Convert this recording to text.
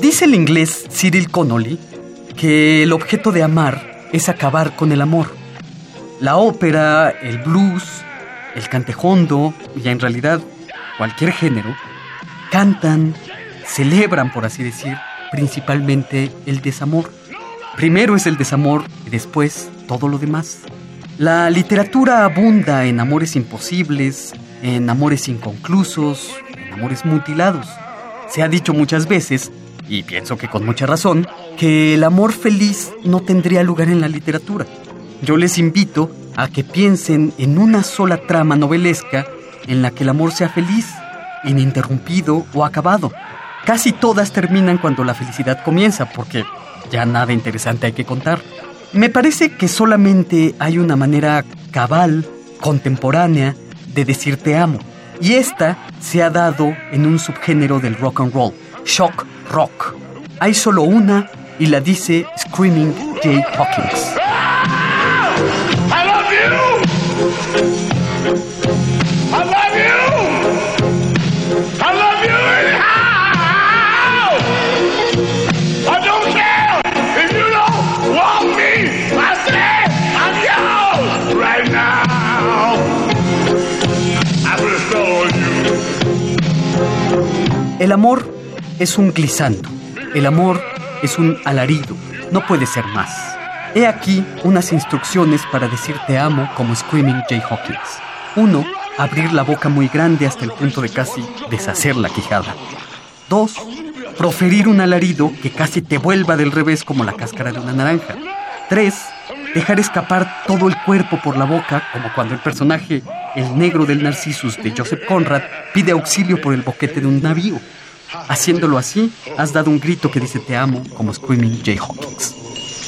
Dice el inglés Cyril Connolly que el objeto de amar es acabar con el amor. La ópera, el blues, el cantejondo y en realidad cualquier género cantan, celebran, por así decir, principalmente el desamor. Primero es el desamor y después todo lo demás. La literatura abunda en amores imposibles, en amores inconclusos, en amores mutilados. Se ha dicho muchas veces, y pienso que con mucha razón, que el amor feliz no tendría lugar en la literatura. Yo les invito a que piensen en una sola trama novelesca en la que el amor sea feliz, ininterrumpido o acabado. Casi todas terminan cuando la felicidad comienza, porque ya nada interesante hay que contar. Me parece que solamente hay una manera cabal, contemporánea, de decir te amo. Y esta se ha dado en un subgénero del rock and roll, shock rock. Hay solo una y la dice Screaming Jay Hawkins. El amor es un glissando. El amor es un alarido. No puede ser más. He aquí unas instrucciones para decir te amo como Screaming Jay Hawkins. 1. Abrir la boca muy grande hasta el punto de casi deshacer la quijada. 2. Proferir un alarido que casi te vuelva del revés como la cáscara de una naranja. 3. Dejar escapar todo el cuerpo por la boca, como cuando el personaje, el negro del Narcissus de Joseph Conrad, pide auxilio por el boquete de un navío. Haciéndolo así, has dado un grito que dice te amo como Screaming Jay Hawkins.